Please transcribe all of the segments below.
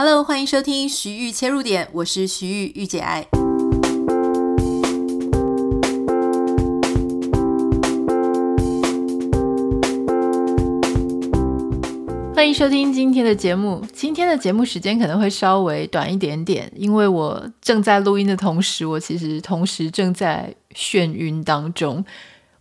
Hello，欢迎收听徐玉切入点，我是徐玉御姐爱。欢迎收听今天的节目。今天的节目时间可能会稍微短一点点，因为我正在录音的同时，我其实同时正在眩晕当中。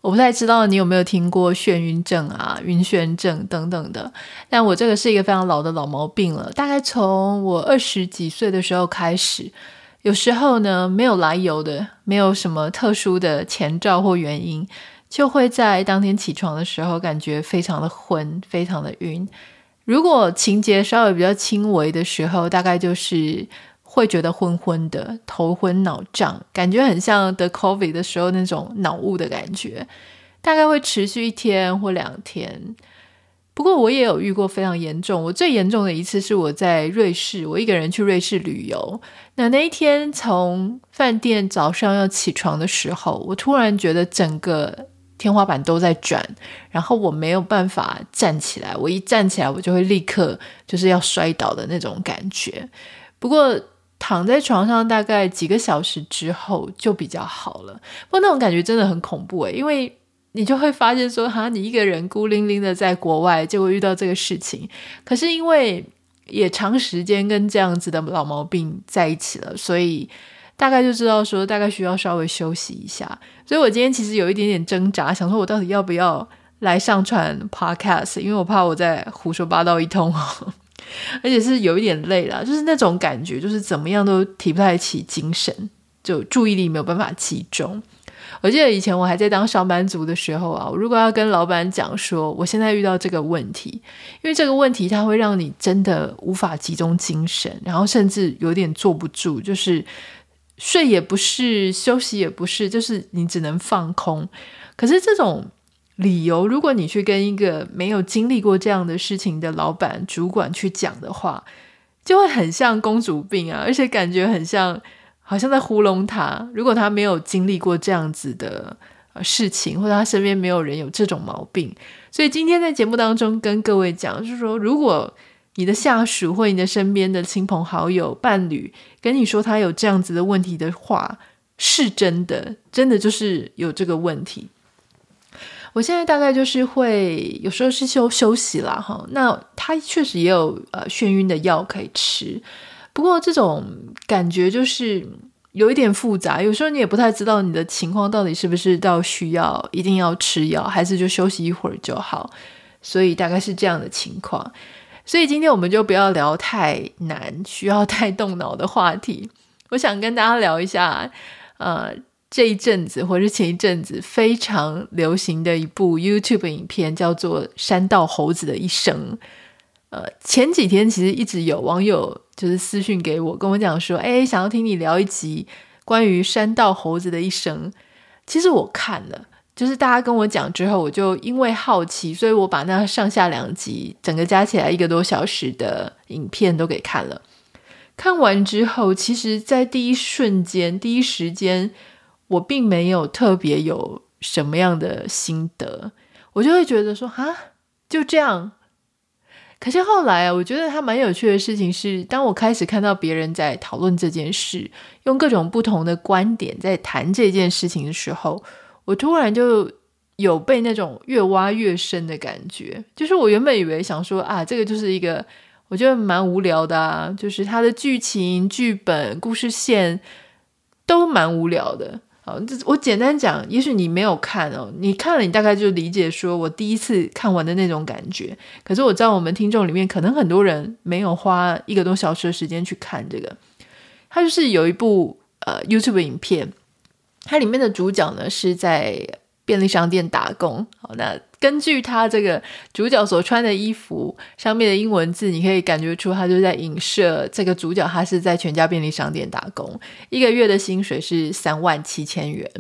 我不太知道你有没有听过眩晕症啊、晕眩症等等的，但我这个是一个非常老的老毛病了。大概从我二十几岁的时候开始，有时候呢，没有来由的，没有什么特殊的前兆或原因，就会在当天起床的时候感觉非常的昏，非常的晕。如果情节稍微比较轻微的时候，大概就是。会觉得昏昏的，头昏脑胀，感觉很像得 COVID 的时候那种脑雾的感觉，大概会持续一天或两天。不过我也有遇过非常严重，我最严重的一次是我在瑞士，我一个人去瑞士旅游。那那一天从饭店早上要起床的时候，我突然觉得整个天花板都在转，然后我没有办法站起来，我一站起来我就会立刻就是要摔倒的那种感觉。不过。躺在床上大概几个小时之后就比较好了，不过那种感觉真的很恐怖诶，因为你就会发现说，哈，你一个人孤零零的在国外，结果遇到这个事情。可是因为也长时间跟这样子的老毛病在一起了，所以大概就知道说，大概需要稍微休息一下。所以我今天其实有一点点挣扎，想说我到底要不要来上传 Podcast，因为我怕我在胡说八道一通。而且是有一点累了，就是那种感觉，就是怎么样都提不太起精神，就注意力没有办法集中。我记得以前我还在当上班族的时候啊，我如果要跟老板讲说我现在遇到这个问题，因为这个问题它会让你真的无法集中精神，然后甚至有点坐不住，就是睡也不是，休息也不是，就是你只能放空。可是这种。理由，如果你去跟一个没有经历过这样的事情的老板、主管去讲的话，就会很像公主病啊，而且感觉很像，好像在糊弄他。如果他没有经历过这样子的事情，或者他身边没有人有这种毛病，所以今天在节目当中跟各位讲，就是说，如果你的下属或你的身边的亲朋好友、伴侣跟你说他有这样子的问题的话，是真的，真的就是有这个问题。我现在大概就是会有时候是休休息啦，哈。那他确实也有呃眩晕的药可以吃，不过这种感觉就是有一点复杂。有时候你也不太知道你的情况到底是不是到需要一定要吃药，还是就休息一会儿就好。所以大概是这样的情况。所以今天我们就不要聊太难、需要太动脑的话题。我想跟大家聊一下，呃。这一阵子，或是前一阵子非常流行的一部 YouTube 影片，叫做《山道猴子的一生》。呃，前几天其实一直有网友就是私信给我，跟我讲说：“哎，想要听你聊一集关于山道猴子的一生。”其实我看了，就是大家跟我讲之后，我就因为好奇，所以我把那上下两集，整个加起来一个多小时的影片都给看了。看完之后，其实，在第一瞬间、第一时间。我并没有特别有什么样的心得，我就会觉得说啊，就这样。可是后来啊，我觉得它蛮有趣的事情是，当我开始看到别人在讨论这件事，用各种不同的观点在谈这件事情的时候，我突然就有被那种越挖越深的感觉。就是我原本以为想说啊，这个就是一个我觉得蛮无聊的啊，就是它的剧情、剧本、故事线都蛮无聊的。这我简单讲，也许你没有看哦，你看了，你大概就理解说我第一次看完的那种感觉。可是我知道我们听众里面可能很多人没有花一个多小时的时间去看这个。它就是有一部呃 YouTube 影片，它里面的主角呢是在便利商店打工。好，那根据他这个主角所穿的衣服上面的英文字，你可以感觉出他就在影射这个主角，他是在全家便利商店打工，一个月的薪水是三万七千元。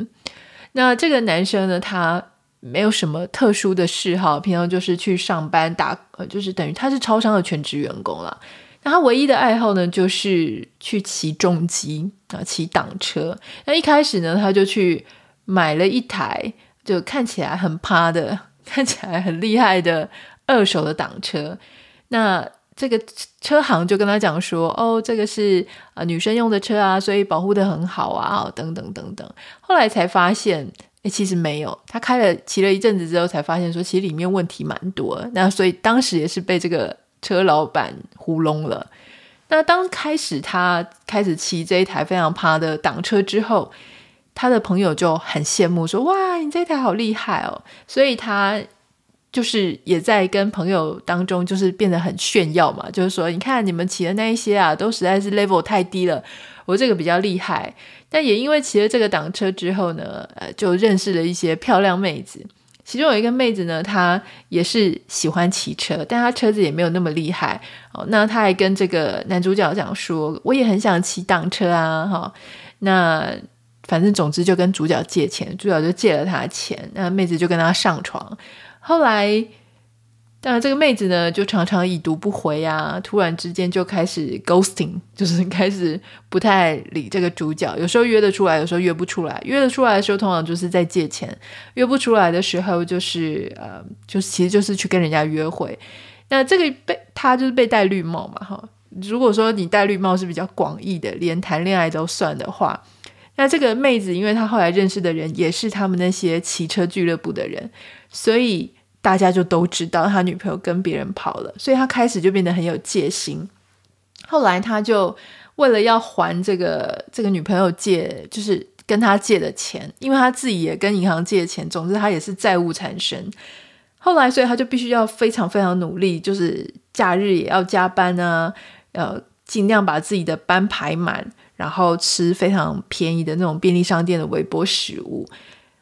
那这个男生呢，他没有什么特殊的嗜好，平常就是去上班打，呃，就是等于他是超商的全职员工了。那他唯一的爱好呢，就是去骑重机啊，骑挡车。那一开始呢，他就去买了一台。就看起来很趴的，看起来很厉害的二手的挡车。那这个车行就跟他讲说，哦，这个是啊、女生用的车啊，所以保护得很好啊，等等等等。后来才发现，诶，其实没有。他开了骑了一阵子之后，才发现说，其实里面问题蛮多。那所以当时也是被这个车老板糊弄了。那当开始他开始骑这一台非常趴的挡车之后，他的朋友就很羡慕说，哇，你这台好厉害哦。所以他。就是也在跟朋友当中，就是变得很炫耀嘛。就是说，你看你们骑的那一些啊，都实在是 level 太低了，我这个比较厉害。但也因为骑了这个挡车之后呢，呃，就认识了一些漂亮妹子。其中有一个妹子呢，她也是喜欢骑车，但她车子也没有那么厉害。哦，那她还跟这个男主角讲说，我也很想骑挡车啊，哈、那反正总之就跟主角借钱，主角就借了他钱，那妹子就跟他上床。后来，当然这个妹子呢，就常常已读不回啊，突然之间就开始 ghosting，就是开始不太理这个主角。有时候约得出来，有时候约不出来。约得出来的时候，通常就是在借钱；约不出来的时候，就是呃，就是其实就是去跟人家约会。那这个被他就是被戴绿帽嘛，哈。如果说你戴绿帽是比较广义的，连谈恋爱都算的话，那这个妹子，因为她后来认识的人也是他们那些骑车俱乐部的人，所以。大家就都知道他女朋友跟别人跑了，所以他开始就变得很有戒心。后来他就为了要还这个这个女朋友借，就是跟他借的钱，因为他自己也跟银行借钱，总之他也是债务缠身。后来，所以他就必须要非常非常努力，就是假日也要加班啊，呃，尽量把自己的班排满，然后吃非常便宜的那种便利商店的微波食物。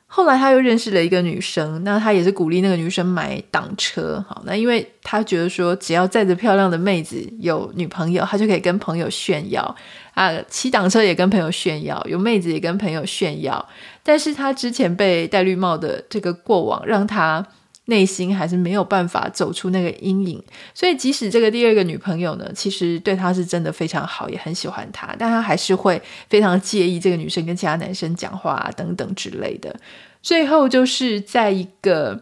后来他又认识了一个女生，那他也是鼓励那个女生买挡车，好，那因为他觉得说只要载着漂亮的妹子有女朋友，他就可以跟朋友炫耀啊，骑挡车也跟朋友炫耀，有妹子也跟朋友炫耀。但是他之前被戴绿帽的这个过往，让他。内心还是没有办法走出那个阴影，所以即使这个第二个女朋友呢，其实对他是真的非常好，也很喜欢他，但他还是会非常介意这个女生跟其他男生讲话，等等之类的。最后就是在一个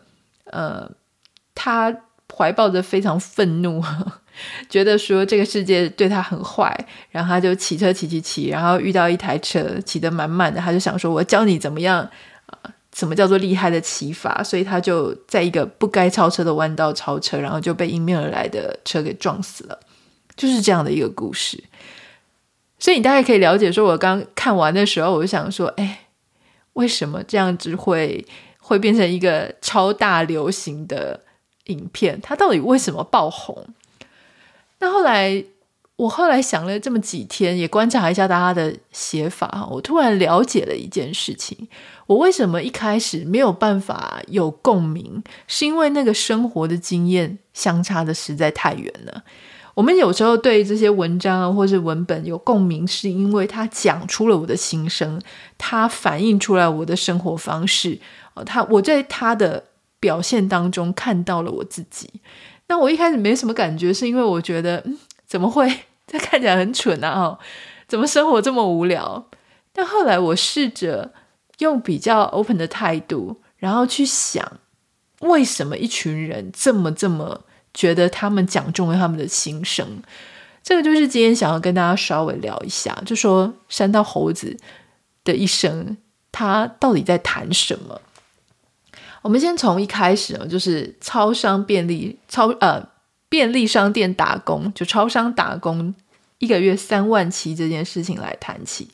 呃，他怀抱着非常愤怒，觉得说这个世界对他很坏，然后他就骑车骑骑骑，然后遇到一台车骑得满满的，他就想说：“我教你怎么样。”什么叫做厉害的骑法？所以他就在一个不该超车的弯道超车，然后就被迎面而来的车给撞死了，就是这样的一个故事。所以你大概可以了解，说我刚看完的时候，我就想说，哎，为什么这样子会会变成一个超大流行的影片？它到底为什么爆红？那后来。我后来想了这么几天，也观察一下大家的写法，我突然了解了一件事情：我为什么一开始没有办法有共鸣，是因为那个生活的经验相差的实在太远了。我们有时候对这些文章啊，或是文本有共鸣，是因为他讲出了我的心声，他反映出来我的生活方式，他我在他的表现当中看到了我自己。那我一开始没什么感觉，是因为我觉得，怎么会？这看起来很蠢啊！哦，怎么生活这么无聊？但后来我试着用比较 open 的态度，然后去想，为什么一群人这么这么觉得他们讲中了他们的心声？这个就是今天想要跟大家稍微聊一下，就说山道猴子的一生，他到底在谈什么？我们先从一开始就是超商便利超呃。便利商店打工，就超商打工，一个月三万七这件事情来谈起。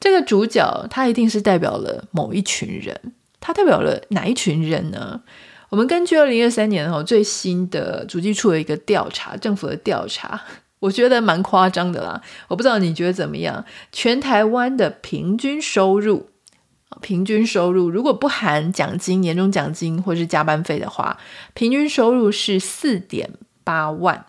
这个主角他一定是代表了某一群人，他代表了哪一群人呢？我们根据二零二三年哦最新的主计处的一个调查，政府的调查，我觉得蛮夸张的啦。我不知道你觉得怎么样？全台湾的平均收入，平均收入如果不含奖金、年终奖金或是加班费的话，平均收入是四点。八万，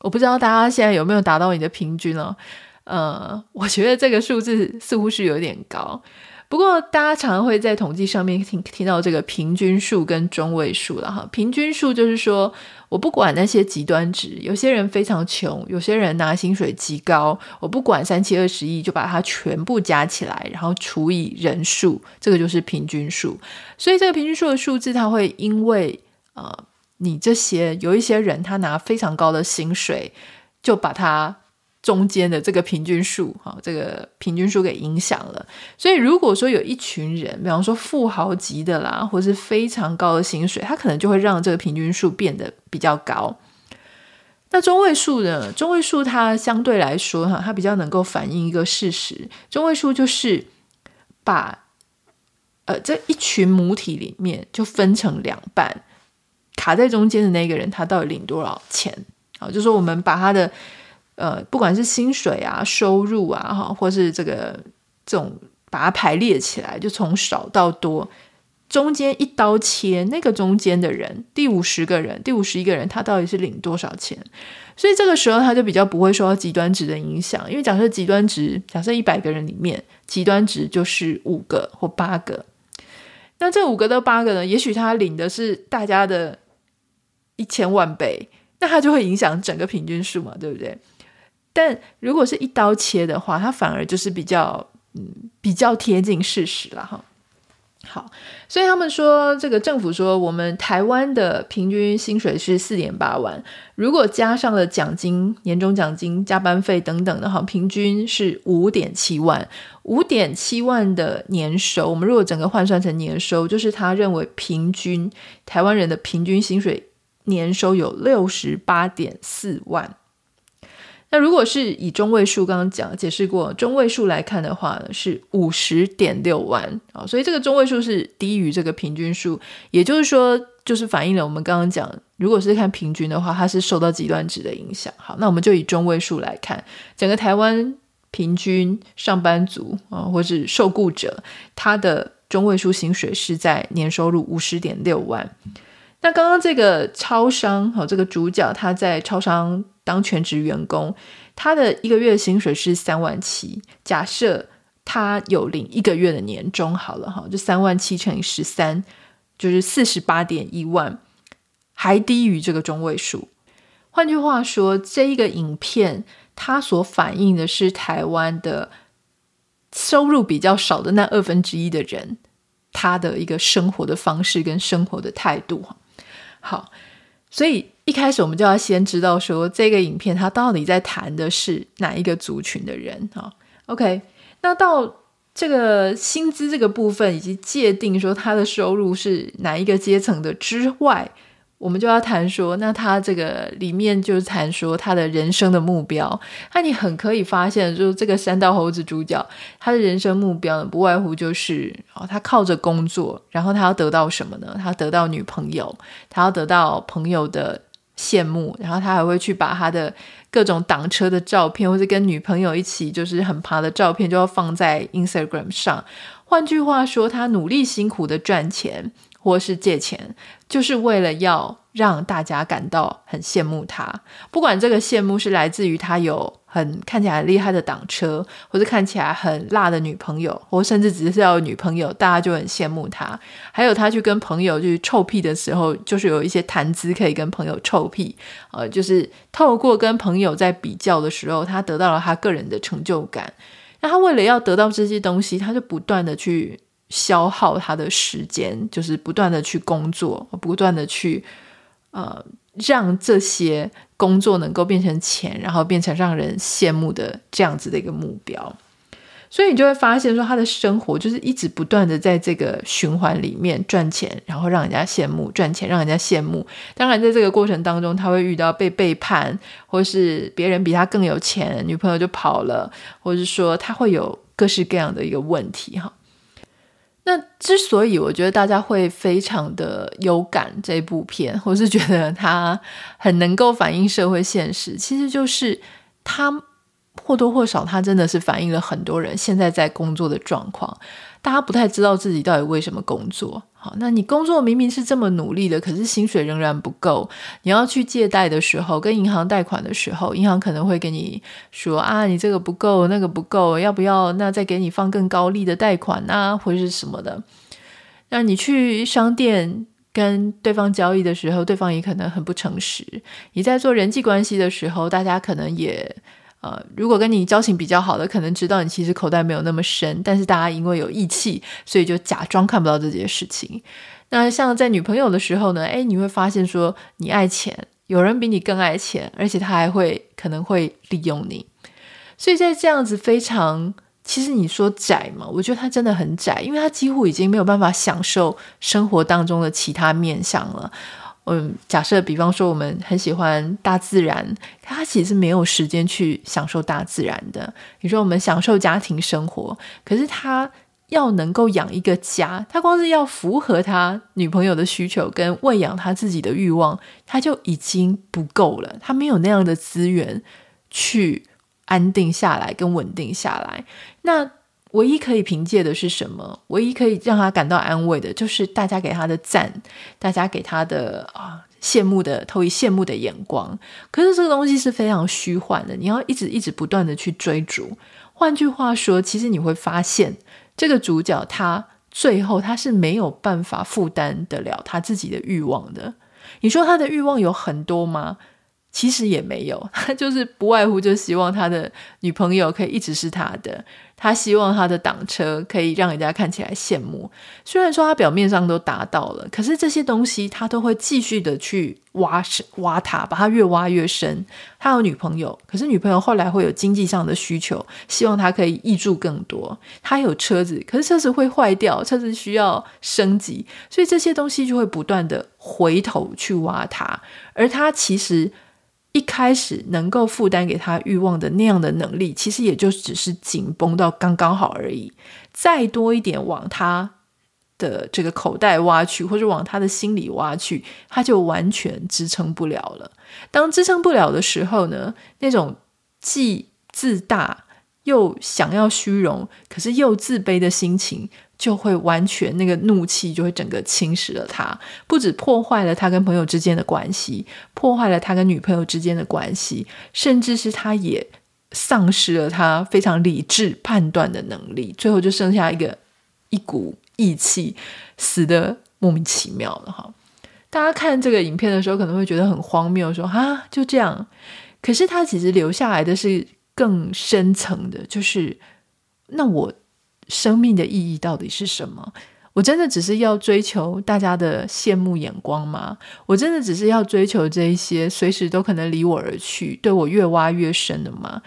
我不知道大家现在有没有达到你的平均哦。呃，我觉得这个数字似乎是有点高。不过大家常常会在统计上面听听到这个平均数跟中位数了哈。平均数就是说我不管那些极端值，有些人非常穷，有些人拿薪水极高，我不管三七二十一，就把它全部加起来，然后除以人数，这个就是平均数。所以这个平均数的数字，它会因为呃。你这些有一些人他拿非常高的薪水，就把他中间的这个平均数，哈，这个平均数给影响了。所以如果说有一群人，比方说富豪级的啦，或是非常高的薪水，他可能就会让这个平均数变得比较高。那中位数呢？中位数它相对来说，哈，它比较能够反映一个事实。中位数就是把呃这一群母体里面就分成两半，卡在中间的那个人他到底领多少钱？好，就说我们把他的呃不管是薪水啊、收入啊，哈，或是这个这种把它排列起来，就从少到多。中间一刀切，那个中间的人，第五十个人，第五十一个人，他到底是领多少钱？所以这个时候他就比较不会受到极端值的影响，因为假设极端值，假设一百个人里面，极端值就是五个或八个，那这五个到八个呢，也许他领的是大家的一千万倍，那它就会影响整个平均数嘛，对不对？但如果是一刀切的话，它反而就是比较，嗯，比较贴近事实了哈。好，所以他们说，这个政府说，我们台湾的平均薪水是四点八万，如果加上了奖金、年终奖金、加班费等等的话，平均是五点七万。五点七万的年收，我们如果整个换算成年收，就是他认为平均台湾人的平均薪水年收有六十八点四万。那如果是以中位数，刚刚讲解释过，中位数来看的话呢，是五十点六万啊，所以这个中位数是低于这个平均数，也就是说，就是反映了我们刚刚讲，如果是看平均的话，它是受到极端值的影响。好，那我们就以中位数来看，整个台湾平均上班族啊，或是受雇者，他的中位数薪水是在年收入五十点六万。那刚刚这个超商，好，这个主角他在超商。当全职员工，他的一个月薪水是三万七。假设他有领一个月的年终，好了哈，就三万七乘以十三，就是四十八点一万，还低于这个中位数。换句话说，这一个影片它所反映的是台湾的收入比较少的那二分之一的人，他的一个生活的方式跟生活的态度。好，所以。一开始我们就要先知道说，这个影片它到底在谈的是哪一个族群的人哈。OK，那到这个薪资这个部分以及界定说他的收入是哪一个阶层的之外。我们就要谈说，那他这个里面就是谈说他的人生的目标。那你很可以发现，就是这个山道猴子主角，他的人生目标呢，不外乎就是哦，他靠着工作，然后他要得到什么呢？他得到女朋友，他要得到朋友的羡慕，然后他还会去把他的各种挡车的照片，或者跟女朋友一起就是很爬的照片，就要放在 Instagram 上。换句话说，他努力辛苦的赚钱。或是借钱，就是为了要让大家感到很羡慕他。不管这个羡慕是来自于他有很看起来厉害的挡车，或是看起来很辣的女朋友，或甚至只是要有女朋友，大家就很羡慕他。还有他去跟朋友去臭屁的时候，就是有一些谈资可以跟朋友臭屁。呃，就是透过跟朋友在比较的时候，他得到了他个人的成就感。那他为了要得到这些东西，他就不断的去。消耗他的时间，就是不断的去工作，不断的去呃，让这些工作能够变成钱，然后变成让人羡慕的这样子的一个目标。所以你就会发现说，他的生活就是一直不断的在这个循环里面赚钱，然后让人家羡慕，赚钱让人家羡慕。当然，在这个过程当中，他会遇到被背叛，或是别人比他更有钱，女朋友就跑了，或者是说他会有各式各样的一个问题哈。那之所以我觉得大家会非常的有感这部片，我是觉得它很能够反映社会现实，其实就是它或多或少，它真的是反映了很多人现在在工作的状况。大家不太知道自己到底为什么工作。好，那你工作明明是这么努力的，可是薪水仍然不够。你要去借贷的时候，跟银行贷款的时候，银行可能会给你说啊，你这个不够，那个不够，要不要？那再给你放更高利的贷款啊，或者是什么的。那你去商店跟对方交易的时候，对方也可能很不诚实。你在做人际关系的时候，大家可能也。呃，如果跟你交情比较好的，可能知道你其实口袋没有那么深，但是大家因为有义气，所以就假装看不到这件事情。那像在女朋友的时候呢，诶，你会发现说你爱钱，有人比你更爱钱，而且他还会可能会利用你。所以在这样子非常，其实你说窄嘛，我觉得他真的很窄，因为他几乎已经没有办法享受生活当中的其他面向了。嗯，假设比方说我们很喜欢大自然，他其实没有时间去享受大自然的。你说我们享受家庭生活，可是他要能够养一个家，他光是要符合他女朋友的需求跟喂养他自己的欲望，他就已经不够了。他没有那样的资源去安定下来跟稳定下来。那唯一可以凭借的是什么？唯一可以让他感到安慰的，就是大家给他的赞，大家给他的啊羡慕的投以羡慕的眼光。可是这个东西是非常虚幻的，你要一直一直不断的去追逐。换句话说，其实你会发现，这个主角他最后他是没有办法负担得了他自己的欲望的。你说他的欲望有很多吗？其实也没有，他 就是不外乎就希望他的女朋友可以一直是他的。他希望他的挡车可以让人家看起来羡慕，虽然说他表面上都达到了，可是这些东西他都会继续的去挖深挖他，把他越挖越深。他有女朋友，可是女朋友后来会有经济上的需求，希望他可以挹注更多。他有车子，可是车子会坏掉，车子需要升级，所以这些东西就会不断的回头去挖他，而他其实。一开始能够负担给他欲望的那样的能力，其实也就只是紧绷到刚刚好而已。再多一点往他的这个口袋挖去，或者往他的心里挖去，他就完全支撑不了了。当支撑不了的时候呢，那种既自大又想要虚荣，可是又自卑的心情。就会完全那个怒气就会整个侵蚀了他，不止破坏了他跟朋友之间的关系，破坏了他跟女朋友之间的关系，甚至是他也丧失了他非常理智判断的能力，最后就剩下一个一股义气，死得莫名其妙了哈。大家看这个影片的时候可能会觉得很荒谬，说啊就这样，可是他其实留下来的是更深层的，就是那我。生命的意义到底是什么？我真的只是要追求大家的羡慕眼光吗？我真的只是要追求这一些随时都可能离我而去、对我越挖越深的吗？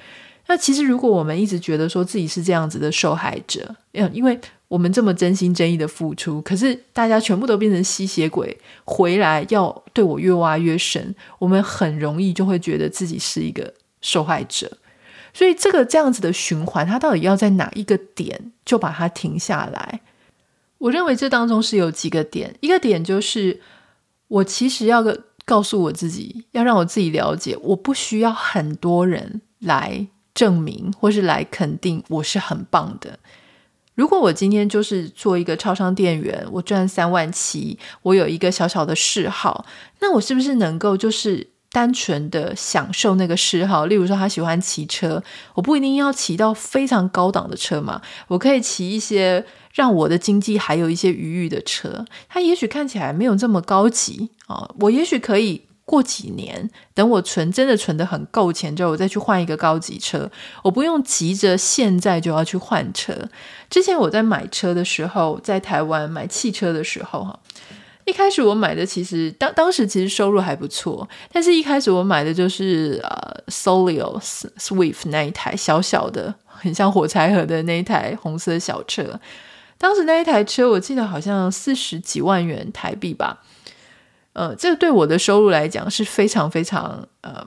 那其实，如果我们一直觉得说自己是这样子的受害者，因为我们这么真心真意的付出，可是大家全部都变成吸血鬼回来要对我越挖越深，我们很容易就会觉得自己是一个受害者。所以，这个这样子的循环，它到底要在哪一个点就把它停下来？我认为这当中是有几个点。一个点就是，我其实要告诉我自己，要让我自己了解，我不需要很多人来证明或是来肯定我是很棒的。如果我今天就是做一个超商店员，我赚三万七，我有一个小小的嗜好，那我是不是能够就是？单纯的享受那个嗜好，例如说他喜欢骑车，我不一定要骑到非常高档的车嘛，我可以骑一些让我的经济还有一些余裕的车。他也许看起来没有这么高级啊，我也许可以过几年，等我存真的存得很够钱之后，我再去换一个高级车，我不用急着现在就要去换车。之前我在买车的时候，在台湾买汽车的时候，哈。一开始我买的其实当当时其实收入还不错，但是一开始我买的就是呃 Solio Swift 那一台小小的，很像火柴盒的那一台红色小车。当时那一台车我记得好像四十几万元台币吧，呃，这对我的收入来讲是非常非常呃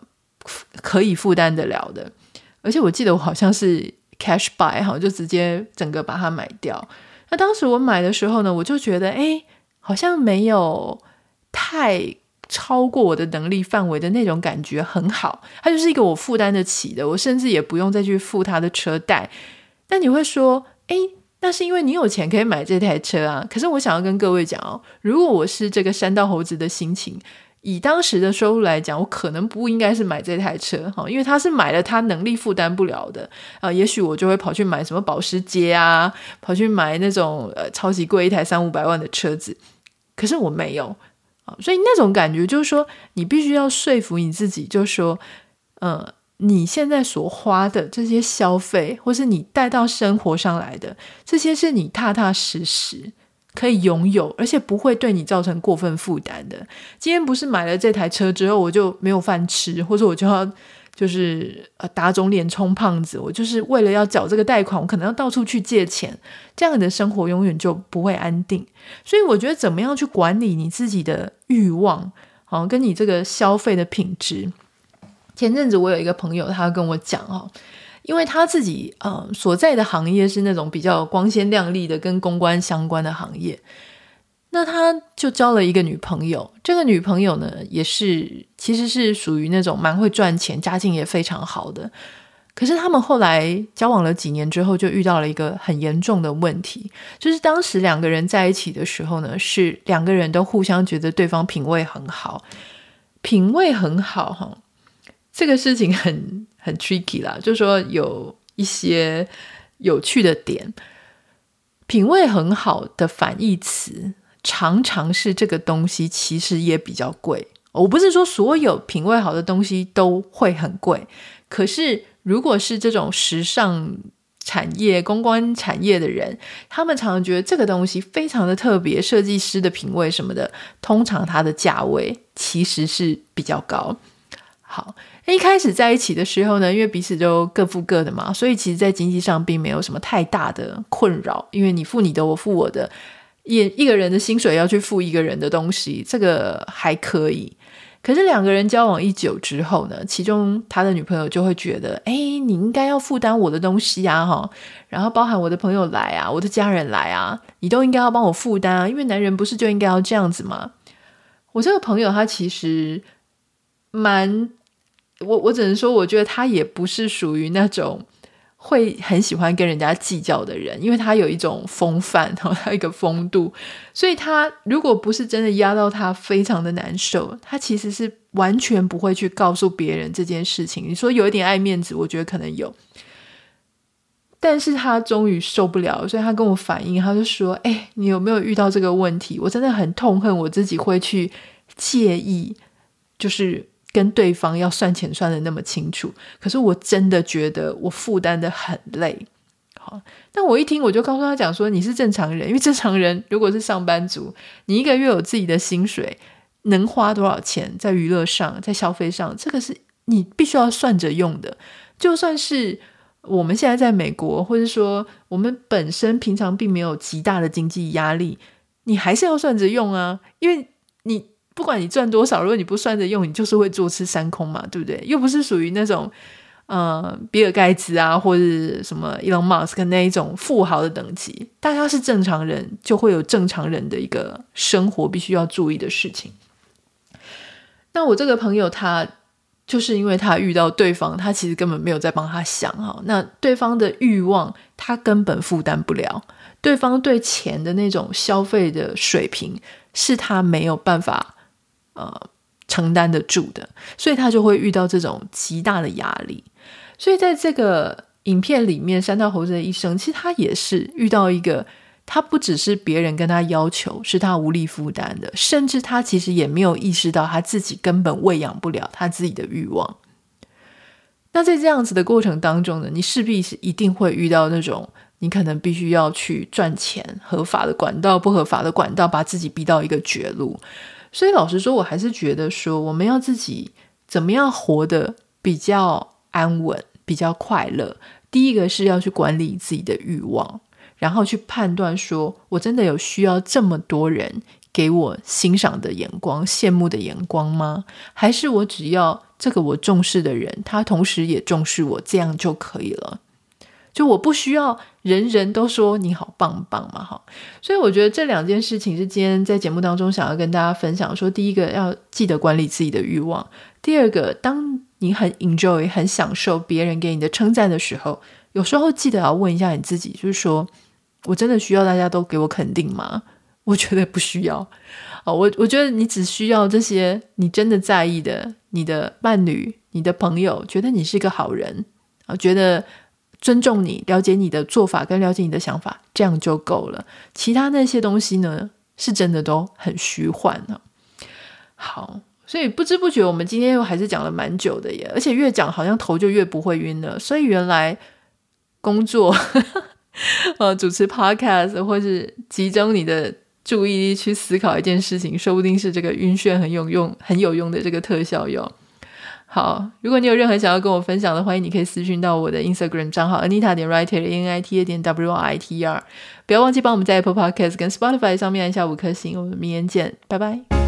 可以负担得了的。而且我记得我好像是 cash buy 哈，就直接整个把它买掉。那当时我买的时候呢，我就觉得诶好像没有太超过我的能力范围的那种感觉很好，它就是一个我负担得起的，我甚至也不用再去付他的车贷。那你会说，诶，那是因为你有钱可以买这台车啊。可是我想要跟各位讲哦，如果我是这个山道猴子的心情，以当时的收入来讲，我可能不应该是买这台车哈，因为他是买了他能力负担不了的啊。也许我就会跑去买什么保时捷啊，跑去买那种呃超级贵一台三五百万的车子。可是我没有啊，所以那种感觉就是说，你必须要说服你自己，就说，嗯，你现在所花的这些消费，或是你带到生活上来的这些，是你踏踏实实可以拥有，而且不会对你造成过分负担的。今天不是买了这台车之后，我就没有饭吃，或者我就要就是呃打肿脸充胖子。我就是为了要缴这个贷款，我可能要到处去借钱，这样你的生活永远就不会安定。所以我觉得，怎么样去管理你自己的欲望，好，跟你这个消费的品质。前阵子我有一个朋友，他跟我讲哦。因为他自己呃所在的行业是那种比较光鲜亮丽的，跟公关相关的行业，那他就交了一个女朋友。这个女朋友呢，也是其实是属于那种蛮会赚钱、家境也非常好的。可是他们后来交往了几年之后，就遇到了一个很严重的问题，就是当时两个人在一起的时候呢，是两个人都互相觉得对方品味很好，品味很好哈。这个事情很。很 tricky 啦，就是说有一些有趣的点，品味很好的反义词，常常是这个东西其实也比较贵。我不是说所有品味好的东西都会很贵，可是如果是这种时尚产业、公关产业的人，他们常常觉得这个东西非常的特别，设计师的品味什么的，通常它的价位其实是比较高。好。一开始在一起的时候呢，因为彼此都各付各的嘛，所以其实，在经济上并没有什么太大的困扰。因为你付你的，我付我的，一一个人的薪水要去付一个人的东西，这个还可以。可是两个人交往一久之后呢，其中他的女朋友就会觉得，哎，你应该要负担我的东西啊，哈，然后包含我的朋友来啊，我的家人来啊，你都应该要帮我负担啊，因为男人不是就应该要这样子吗？我这个朋友他其实蛮。我我只能说，我觉得他也不是属于那种会很喜欢跟人家计较的人，因为他有一种风范，然后他一个风度，所以他如果不是真的压到他非常的难受，他其实是完全不会去告诉别人这件事情。你说有一点爱面子，我觉得可能有，但是他终于受不了，所以他跟我反映，他就说：“哎，你有没有遇到这个问题？我真的很痛恨我自己会去介意，就是。”跟对方要算钱算得那么清楚，可是我真的觉得我负担得很累。好，但我一听我就告诉他讲说，你是正常人，因为正常人如果是上班族，你一个月有自己的薪水，能花多少钱在娱乐上，在消费上，这个是你必须要算着用的。就算是我们现在在美国，或者说我们本身平常并没有极大的经济压力，你还是要算着用啊，因为你。不管你赚多少，如果你不算着用，你就是会坐吃山空嘛，对不对？又不是属于那种，呃，比尔盖茨啊，或者什么 Elon Musk 那一种富豪的等级。大家是正常人，就会有正常人的一个生活必须要注意的事情。那我这个朋友，他就是因为他遇到对方，他其实根本没有在帮他想哈。那对方的欲望，他根本负担不了。对方对钱的那种消费的水平，是他没有办法。呃，承担得住的，所以他就会遇到这种极大的压力。所以在这个影片里面，山道猴子的一生，其实他也是遇到一个，他不只是别人跟他要求，是他无力负担的，甚至他其实也没有意识到他自己根本喂养不了他自己的欲望。那在这样子的过程当中呢，你势必是一定会遇到那种，你可能必须要去赚钱，合法的管道、不合法的管道，把自己逼到一个绝路。所以老实说，我还是觉得说，我们要自己怎么样活得比较安稳、比较快乐。第一个是要去管理自己的欲望，然后去判断说，我真的有需要这么多人给我欣赏的眼光、羡慕的眼光吗？还是我只要这个我重视的人，他同时也重视我，这样就可以了？就我不需要人人都说你好棒棒嘛，哈，所以我觉得这两件事情是今天在节目当中想要跟大家分享。说第一个要记得管理自己的欲望，第二个，当你很 enjoy、很享受别人给你的称赞的时候，有时候记得要问一下你自己，就是说我真的需要大家都给我肯定吗？我觉得不需要。哦，我我觉得你只需要这些你真的在意的，你的伴侣、你的朋友觉得你是个好人啊，觉得。尊重你，了解你的做法，跟了解你的想法，这样就够了。其他那些东西呢，是真的都很虚幻呢。好，所以不知不觉，我们今天又还是讲了蛮久的耶，而且越讲好像头就越不会晕了。所以原来工作，呃，主持 podcast 或是集中你的注意力去思考一件事情，说不定是这个晕眩很有用、很有用的这个特效药。好，如果你有任何想要跟我分享的，欢迎你可以私讯到我的 Instagram 账号 Anita 点 Writer A N I T A 点 W R I T E R，不要忘记帮我们在 Apple Podcast 跟 Spotify 上面按下五颗星。我们明天见，拜拜。